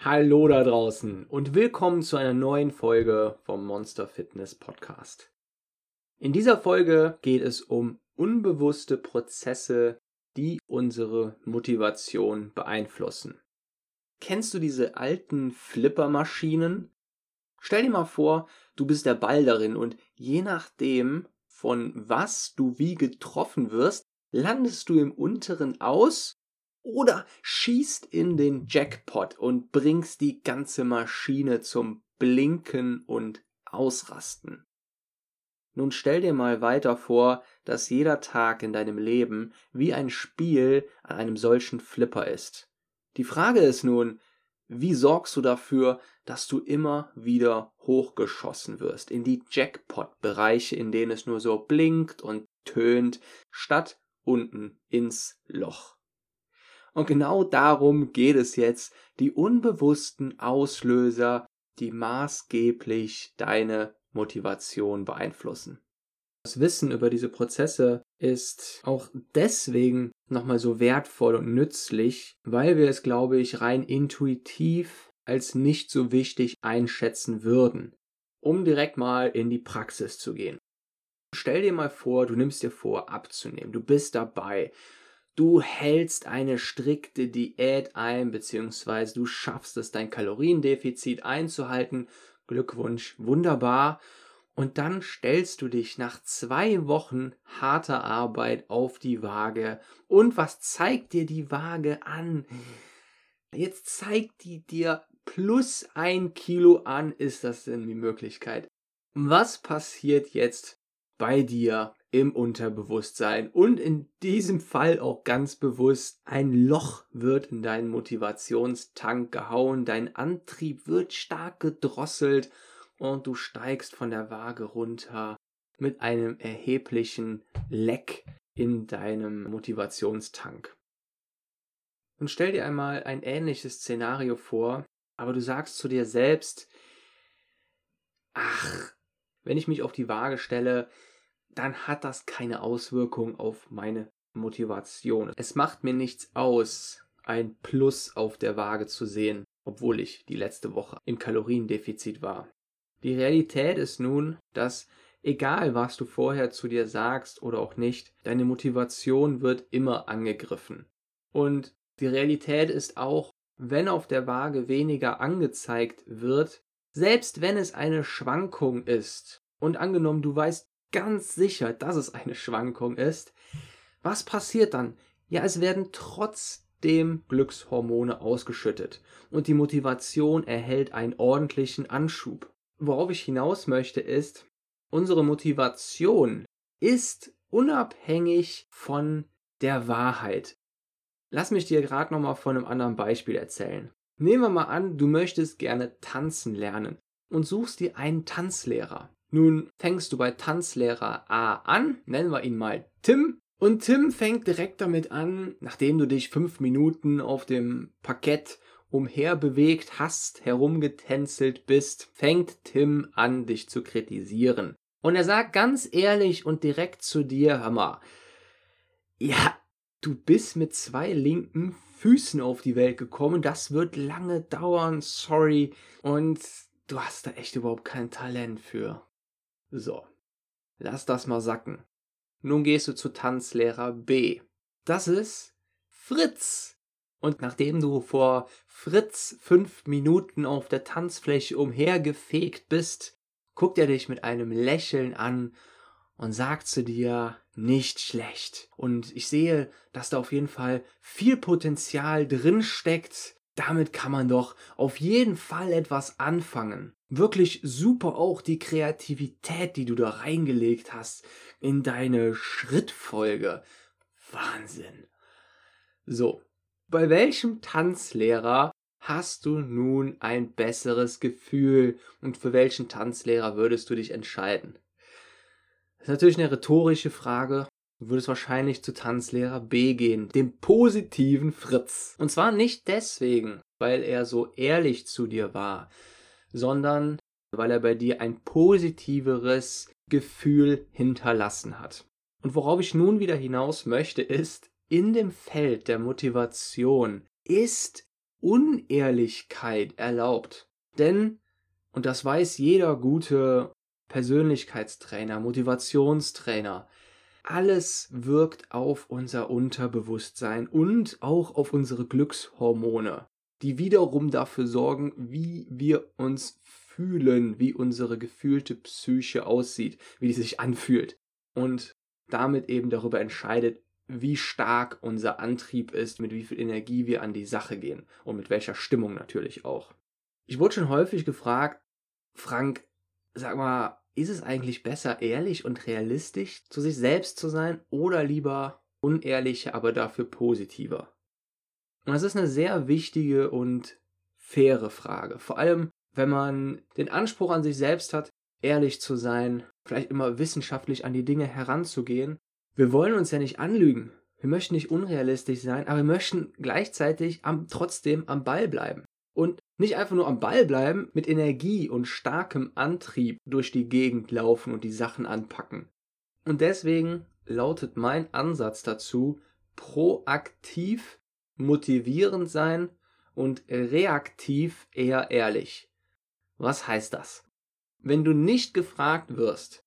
Hallo da draußen und willkommen zu einer neuen Folge vom Monster Fitness Podcast. In dieser Folge geht es um unbewusste Prozesse, die unsere Motivation beeinflussen. Kennst du diese alten Flippermaschinen? Stell dir mal vor, du bist der Ball darin und je nachdem, von was du wie getroffen wirst, landest du im unteren aus oder schießt in den Jackpot und bringst die ganze Maschine zum Blinken und Ausrasten. Nun stell dir mal weiter vor, dass jeder Tag in deinem Leben wie ein Spiel an einem solchen Flipper ist. Die Frage ist nun, wie sorgst du dafür, dass du immer wieder hochgeschossen wirst in die Jackpot-Bereiche, in denen es nur so blinkt und tönt, statt unten ins Loch? Und genau darum geht es jetzt, die unbewussten Auslöser, die maßgeblich deine Motivation beeinflussen. Das Wissen über diese Prozesse ist auch deswegen nochmal so wertvoll und nützlich, weil wir es, glaube ich, rein intuitiv als nicht so wichtig einschätzen würden, um direkt mal in die Praxis zu gehen. Stell dir mal vor, du nimmst dir vor, abzunehmen, du bist dabei, du hältst eine strikte Diät ein, beziehungsweise du schaffst es, dein Kaloriendefizit einzuhalten. Glückwunsch, wunderbar. Und dann stellst du dich nach zwei Wochen harter Arbeit auf die Waage. Und was zeigt dir die Waage an? Jetzt zeigt die dir plus ein Kilo an. Ist das denn die Möglichkeit? Was passiert jetzt bei dir im Unterbewusstsein und in diesem Fall auch ganz bewusst ein Loch wird in deinen Motivationstank gehauen, dein Antrieb wird stark gedrosselt und du steigst von der Waage runter mit einem erheblichen Leck in deinem Motivationstank. Und stell dir einmal ein ähnliches Szenario vor, aber du sagst zu dir selbst, ach, wenn ich mich auf die Waage stelle, dann hat das keine Auswirkung auf meine Motivation. Es macht mir nichts aus, ein Plus auf der Waage zu sehen, obwohl ich die letzte Woche im Kaloriendefizit war. Die Realität ist nun, dass egal was du vorher zu dir sagst oder auch nicht, deine Motivation wird immer angegriffen. Und die Realität ist auch, wenn auf der Waage weniger angezeigt wird, selbst wenn es eine Schwankung ist, und angenommen du weißt ganz sicher, dass es eine Schwankung ist, was passiert dann? Ja, es werden trotzdem Glückshormone ausgeschüttet und die Motivation erhält einen ordentlichen Anschub. Worauf ich hinaus möchte ist, unsere Motivation ist unabhängig von der Wahrheit. Lass mich dir gerade nochmal von einem anderen Beispiel erzählen. Nehmen wir mal an, du möchtest gerne tanzen lernen und suchst dir einen Tanzlehrer. Nun fängst du bei Tanzlehrer A an, nennen wir ihn mal Tim. Und Tim fängt direkt damit an, nachdem du dich fünf Minuten auf dem Parkett umherbewegt hast, herumgetänzelt bist, fängt Tim an, dich zu kritisieren. Und er sagt ganz ehrlich und direkt zu dir, Hammer, ja, du bist mit zwei linken Füßen auf die Welt gekommen, das wird lange dauern, sorry, und du hast da echt überhaupt kein Talent für. So, lass das mal sacken. Nun gehst du zu Tanzlehrer B. Das ist Fritz. Und nachdem du vor Fritz fünf Minuten auf der Tanzfläche umhergefegt bist, guckt er dich mit einem Lächeln an und sagt zu dir, nicht schlecht. Und ich sehe, dass da auf jeden Fall viel Potenzial drin steckt. Damit kann man doch auf jeden Fall etwas anfangen. Wirklich super auch die Kreativität, die du da reingelegt hast in deine Schrittfolge. Wahnsinn. So, bei welchem Tanzlehrer hast du nun ein besseres Gefühl und für welchen Tanzlehrer würdest du dich entscheiden? Das ist natürlich eine rhetorische Frage. Du würdest wahrscheinlich zu Tanzlehrer B gehen, dem positiven Fritz. Und zwar nicht deswegen, weil er so ehrlich zu dir war, sondern weil er bei dir ein positiveres Gefühl hinterlassen hat. Und worauf ich nun wieder hinaus möchte, ist, in dem Feld der Motivation ist Unehrlichkeit erlaubt. Denn, und das weiß jeder gute Persönlichkeitstrainer, Motivationstrainer, alles wirkt auf unser Unterbewusstsein und auch auf unsere Glückshormone, die wiederum dafür sorgen, wie wir uns fühlen, wie unsere gefühlte Psyche aussieht, wie die sich anfühlt und damit eben darüber entscheidet, wie stark unser Antrieb ist, mit wie viel Energie wir an die Sache gehen und mit welcher Stimmung natürlich auch. Ich wurde schon häufig gefragt, Frank, sag mal, ist es eigentlich besser, ehrlich und realistisch zu sich selbst zu sein oder lieber unehrlicher, aber dafür positiver? Und das ist eine sehr wichtige und faire Frage. Vor allem, wenn man den Anspruch an sich selbst hat, ehrlich zu sein, vielleicht immer wissenschaftlich an die Dinge heranzugehen wir wollen uns ja nicht anlügen. Wir möchten nicht unrealistisch sein, aber wir möchten gleichzeitig am, trotzdem am Ball bleiben. Und nicht einfach nur am Ball bleiben, mit Energie und starkem Antrieb durch die Gegend laufen und die Sachen anpacken. Und deswegen lautet mein Ansatz dazu, proaktiv motivierend sein und reaktiv eher ehrlich. Was heißt das? Wenn du nicht gefragt wirst,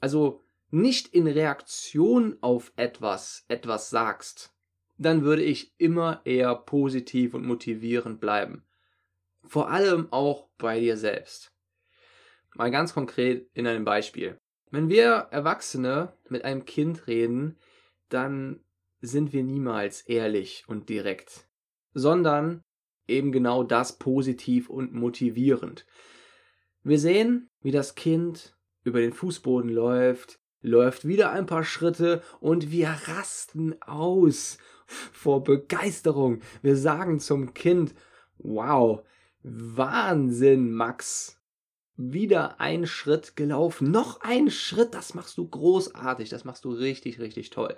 also nicht in Reaktion auf etwas etwas sagst, dann würde ich immer eher positiv und motivierend bleiben. Vor allem auch bei dir selbst. Mal ganz konkret in einem Beispiel. Wenn wir Erwachsene mit einem Kind reden, dann sind wir niemals ehrlich und direkt, sondern eben genau das positiv und motivierend. Wir sehen, wie das Kind über den Fußboden läuft, läuft wieder ein paar Schritte und wir rasten aus vor Begeisterung. Wir sagen zum Kind, wow, Wahnsinn, Max. Wieder ein Schritt gelaufen, noch ein Schritt, das machst du großartig, das machst du richtig, richtig toll.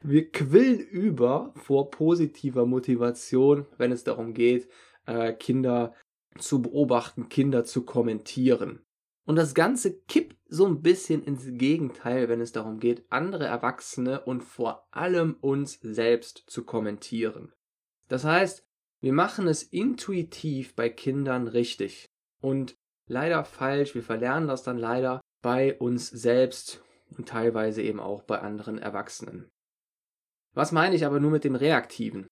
Wir quillen über vor positiver Motivation, wenn es darum geht, äh, Kinder zu beobachten, Kinder zu kommentieren. Und das Ganze kippt so ein bisschen ins Gegenteil, wenn es darum geht, andere Erwachsene und vor allem uns selbst zu kommentieren. Das heißt, wir machen es intuitiv bei Kindern richtig und leider falsch. Wir verlernen das dann leider bei uns selbst und teilweise eben auch bei anderen Erwachsenen. Was meine ich aber nur mit dem Reaktiven?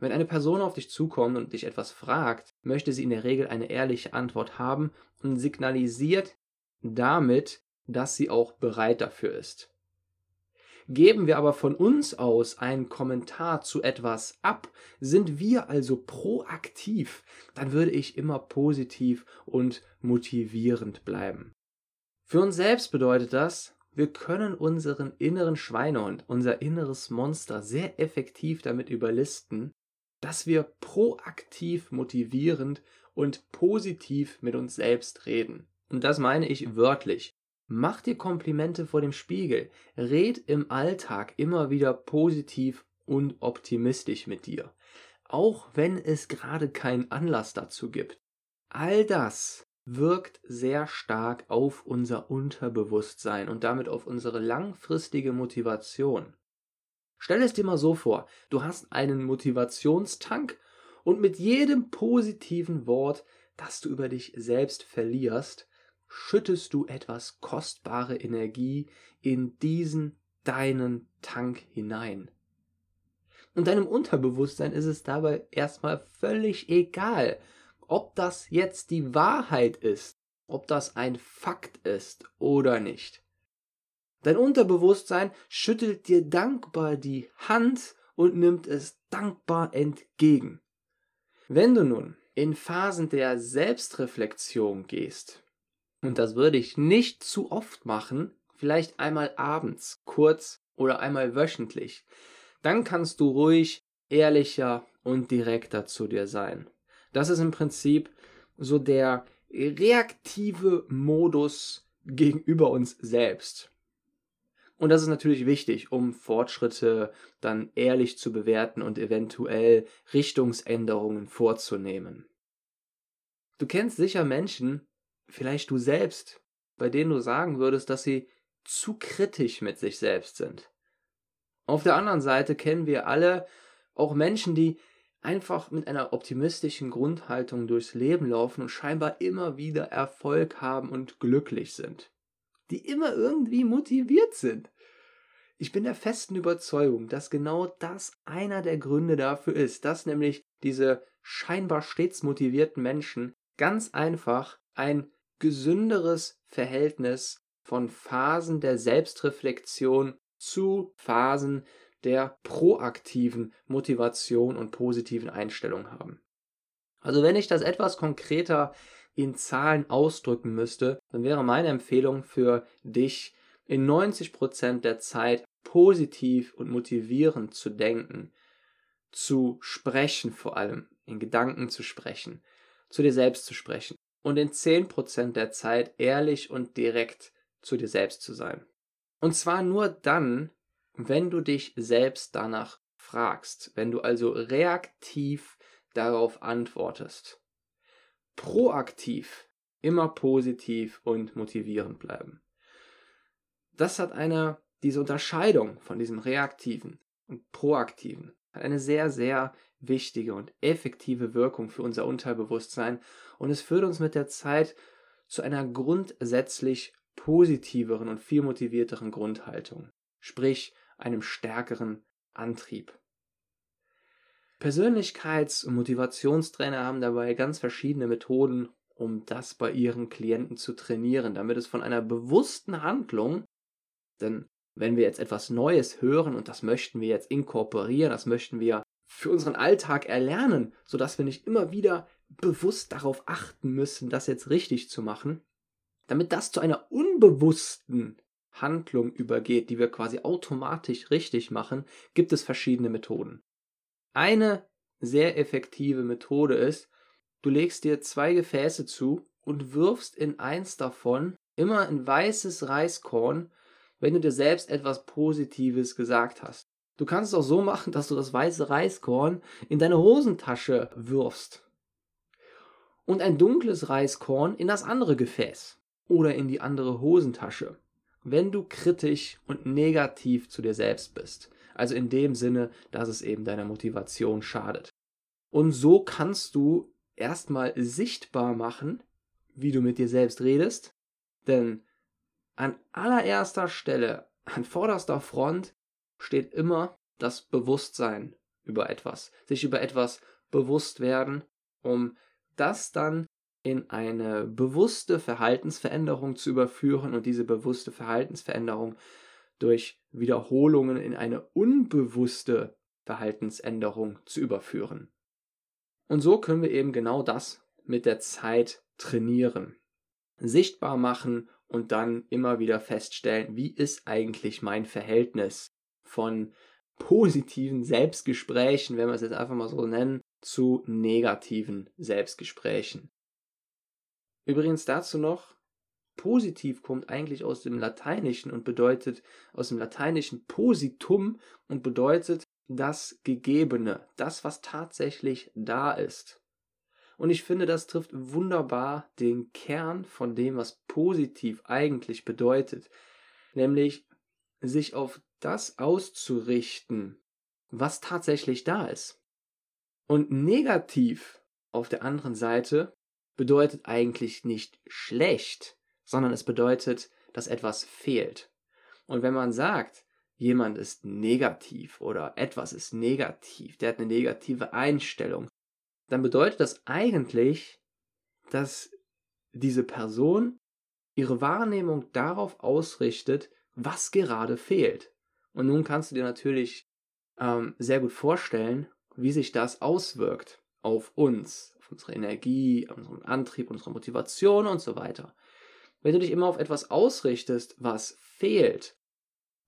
Wenn eine Person auf dich zukommt und dich etwas fragt, möchte sie in der Regel eine ehrliche Antwort haben und signalisiert damit, dass sie auch bereit dafür ist. Geben wir aber von uns aus einen Kommentar zu etwas ab, sind wir also proaktiv, dann würde ich immer positiv und motivierend bleiben. Für uns selbst bedeutet das, wir können unseren inneren Schweinehund, unser inneres Monster sehr effektiv damit überlisten, dass wir proaktiv motivierend und positiv mit uns selbst reden. Und das meine ich wörtlich. Mach dir Komplimente vor dem Spiegel. Red im Alltag immer wieder positiv und optimistisch mit dir. Auch wenn es gerade keinen Anlass dazu gibt. All das wirkt sehr stark auf unser Unterbewusstsein und damit auf unsere langfristige Motivation. Stell es dir mal so vor, du hast einen Motivationstank und mit jedem positiven Wort, das du über dich selbst verlierst, schüttest du etwas kostbare Energie in diesen deinen Tank hinein. Und deinem Unterbewusstsein ist es dabei erstmal völlig egal, ob das jetzt die Wahrheit ist, ob das ein Fakt ist oder nicht. Dein Unterbewusstsein schüttelt dir dankbar die Hand und nimmt es dankbar entgegen. Wenn du nun in Phasen der Selbstreflexion gehst, und das würde ich nicht zu oft machen, vielleicht einmal abends, kurz oder einmal wöchentlich. Dann kannst du ruhig ehrlicher und direkter zu dir sein. Das ist im Prinzip so der reaktive Modus gegenüber uns selbst. Und das ist natürlich wichtig, um Fortschritte dann ehrlich zu bewerten und eventuell Richtungsänderungen vorzunehmen. Du kennst sicher Menschen, vielleicht du selbst, bei denen du sagen würdest, dass sie zu kritisch mit sich selbst sind. Auf der anderen Seite kennen wir alle auch Menschen, die einfach mit einer optimistischen Grundhaltung durchs Leben laufen und scheinbar immer wieder Erfolg haben und glücklich sind. Die immer irgendwie motiviert sind. Ich bin der festen Überzeugung, dass genau das einer der Gründe dafür ist, dass nämlich diese scheinbar stets motivierten Menschen ganz einfach ein gesünderes Verhältnis von Phasen der Selbstreflexion zu Phasen der proaktiven Motivation und positiven Einstellung haben. Also wenn ich das etwas konkreter in Zahlen ausdrücken müsste, dann wäre meine Empfehlung für dich, in 90% der Zeit positiv und motivierend zu denken, zu sprechen vor allem, in Gedanken zu sprechen, zu dir selbst zu sprechen und in 10% der Zeit ehrlich und direkt zu dir selbst zu sein. Und zwar nur dann, wenn du dich selbst danach fragst, wenn du also reaktiv darauf antwortest. Proaktiv, immer positiv und motivierend bleiben. Das hat eine, diese Unterscheidung von diesem reaktiven und proaktiven, hat eine sehr, sehr wichtige und effektive Wirkung für unser Unterbewusstsein und es führt uns mit der Zeit zu einer grundsätzlich positiveren und viel motivierteren Grundhaltung. Sprich, einem stärkeren Antrieb. Persönlichkeits- und Motivationstrainer haben dabei ganz verschiedene Methoden, um das bei ihren Klienten zu trainieren, damit es von einer bewussten Handlung, denn wenn wir jetzt etwas Neues hören und das möchten wir jetzt inkorporieren, das möchten wir für unseren Alltag erlernen, sodass wir nicht immer wieder bewusst darauf achten müssen, das jetzt richtig zu machen, damit das zu einer unbewussten Handlung übergeht, die wir quasi automatisch richtig machen, gibt es verschiedene Methoden. Eine sehr effektive Methode ist, du legst dir zwei Gefäße zu und wirfst in eins davon immer ein weißes Reiskorn, wenn du dir selbst etwas Positives gesagt hast. Du kannst es auch so machen, dass du das weiße Reiskorn in deine Hosentasche wirfst und ein dunkles Reiskorn in das andere Gefäß oder in die andere Hosentasche wenn du kritisch und negativ zu dir selbst bist. Also in dem Sinne, dass es eben deiner Motivation schadet. Und so kannst du erstmal sichtbar machen, wie du mit dir selbst redest. Denn an allererster Stelle, an vorderster Front steht immer das Bewusstsein über etwas. Sich über etwas bewusst werden, um das dann in eine bewusste Verhaltensveränderung zu überführen und diese bewusste Verhaltensveränderung durch Wiederholungen in eine unbewusste Verhaltensänderung zu überführen. Und so können wir eben genau das mit der Zeit trainieren. Sichtbar machen und dann immer wieder feststellen, wie ist eigentlich mein Verhältnis von positiven Selbstgesprächen, wenn wir es jetzt einfach mal so nennen, zu negativen Selbstgesprächen. Übrigens dazu noch, positiv kommt eigentlich aus dem Lateinischen und bedeutet aus dem Lateinischen positum und bedeutet das Gegebene, das, was tatsächlich da ist. Und ich finde, das trifft wunderbar den Kern von dem, was positiv eigentlich bedeutet, nämlich sich auf das auszurichten, was tatsächlich da ist. Und negativ auf der anderen Seite bedeutet eigentlich nicht schlecht, sondern es bedeutet, dass etwas fehlt. Und wenn man sagt, jemand ist negativ oder etwas ist negativ, der hat eine negative Einstellung, dann bedeutet das eigentlich, dass diese Person ihre Wahrnehmung darauf ausrichtet, was gerade fehlt. Und nun kannst du dir natürlich ähm, sehr gut vorstellen, wie sich das auswirkt auf uns, auf unsere Energie, auf unseren Antrieb, unsere Motivation und so weiter. Wenn du dich immer auf etwas ausrichtest, was fehlt,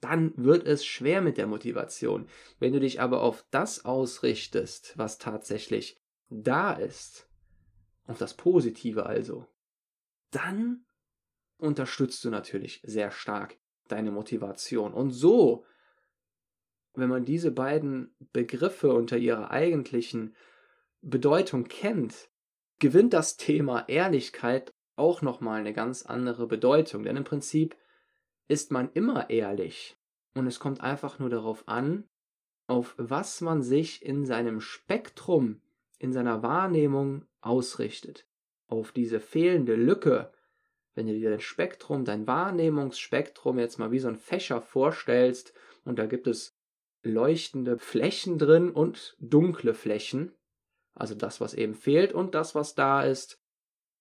dann wird es schwer mit der Motivation. Wenn du dich aber auf das ausrichtest, was tatsächlich da ist, auf das Positive also, dann unterstützt du natürlich sehr stark deine Motivation. Und so, wenn man diese beiden Begriffe unter ihrer eigentlichen Bedeutung kennt, gewinnt das Thema Ehrlichkeit auch nochmal eine ganz andere Bedeutung. Denn im Prinzip ist man immer ehrlich. Und es kommt einfach nur darauf an, auf was man sich in seinem Spektrum, in seiner Wahrnehmung ausrichtet. Auf diese fehlende Lücke, wenn du dir dein Spektrum, dein Wahrnehmungsspektrum jetzt mal wie so ein Fächer vorstellst und da gibt es leuchtende Flächen drin und dunkle Flächen, also das, was eben fehlt und das, was da ist,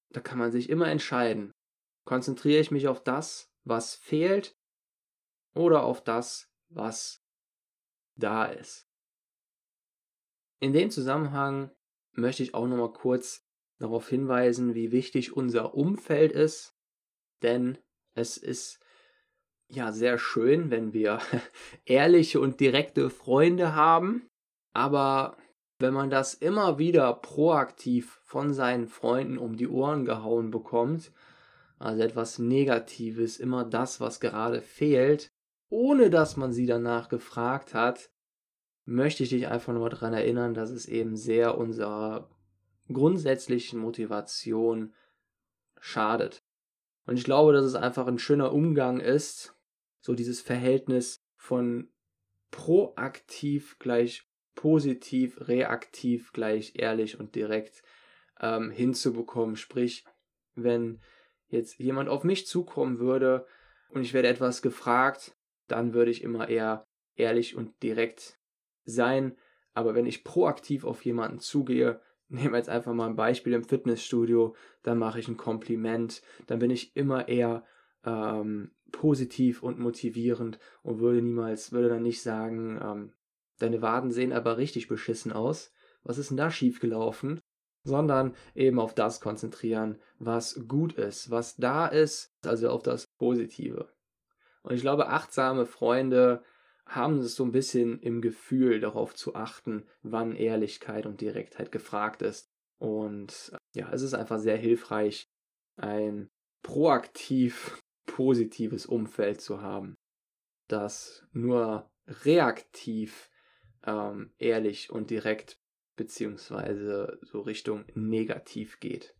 da kann man sich immer entscheiden. Konzentriere ich mich auf das, was fehlt oder auf das, was da ist. In dem Zusammenhang möchte ich auch noch mal kurz darauf hinweisen, wie wichtig unser Umfeld ist, denn es ist ja sehr schön, wenn wir ehrliche und direkte Freunde haben, aber wenn man das immer wieder proaktiv von seinen Freunden um die Ohren gehauen bekommt, also etwas Negatives, immer das, was gerade fehlt, ohne dass man sie danach gefragt hat, möchte ich dich einfach nur daran erinnern, dass es eben sehr unserer grundsätzlichen Motivation schadet. Und ich glaube, dass es einfach ein schöner Umgang ist, so dieses Verhältnis von proaktiv gleich positiv, reaktiv gleich ehrlich und direkt ähm, hinzubekommen. Sprich, wenn jetzt jemand auf mich zukommen würde und ich werde etwas gefragt, dann würde ich immer eher ehrlich und direkt sein. Aber wenn ich proaktiv auf jemanden zugehe, nehmen wir jetzt einfach mal ein Beispiel im Fitnessstudio, dann mache ich ein Kompliment, dann bin ich immer eher ähm, positiv und motivierend und würde niemals, würde dann nicht sagen, ähm, deine Waden sehen aber richtig beschissen aus, was ist denn da schiefgelaufen? Sondern eben auf das konzentrieren, was gut ist, was da ist, also auf das Positive. Und ich glaube, achtsame Freunde haben es so ein bisschen im Gefühl, darauf zu achten, wann Ehrlichkeit und Direktheit gefragt ist. Und ja, es ist einfach sehr hilfreich, ein proaktiv positives Umfeld zu haben, das nur reaktiv ähm, ehrlich und direkt beziehungsweise so Richtung negativ geht.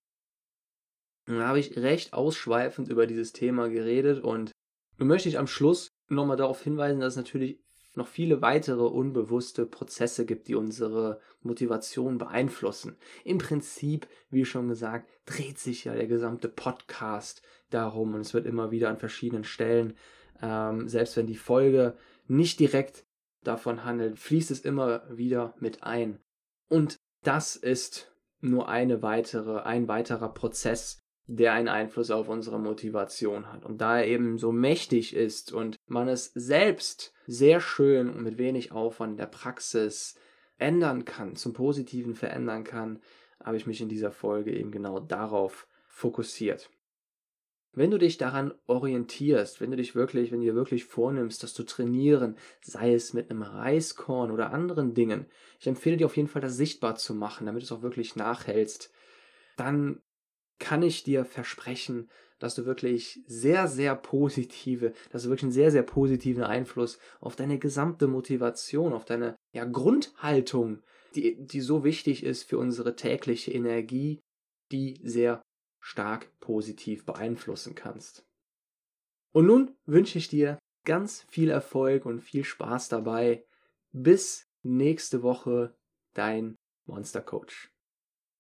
Dann habe ich recht ausschweifend über dieses Thema geredet und nun möchte ich am Schluss nochmal darauf hinweisen, dass es natürlich noch viele weitere unbewusste Prozesse gibt, die unsere Motivation beeinflussen. Im Prinzip, wie schon gesagt, dreht sich ja der gesamte Podcast darum und es wird immer wieder an verschiedenen Stellen, ähm, selbst wenn die Folge nicht direkt davon handelt, fließt es immer wieder mit ein. Und das ist nur eine weitere, ein weiterer Prozess, der einen Einfluss auf unsere Motivation hat. Und da er eben so mächtig ist und man es selbst sehr schön und mit wenig Aufwand in der Praxis ändern kann, zum Positiven verändern kann, habe ich mich in dieser Folge eben genau darauf fokussiert. Wenn du dich daran orientierst, wenn du dich wirklich, wenn du dir wirklich vornimmst, das zu trainieren, sei es mit einem Reiskorn oder anderen Dingen, ich empfehle dir auf jeden Fall, das sichtbar zu machen, damit du es auch wirklich nachhältst, dann kann ich dir versprechen, dass du wirklich sehr, sehr positive, dass du wirklich einen sehr, sehr positiven Einfluss auf deine gesamte Motivation, auf deine ja, Grundhaltung, die, die so wichtig ist für unsere tägliche Energie, die sehr stark positiv beeinflussen kannst. Und nun wünsche ich dir ganz viel Erfolg und viel Spaß dabei. Bis nächste Woche, dein Monster Coach.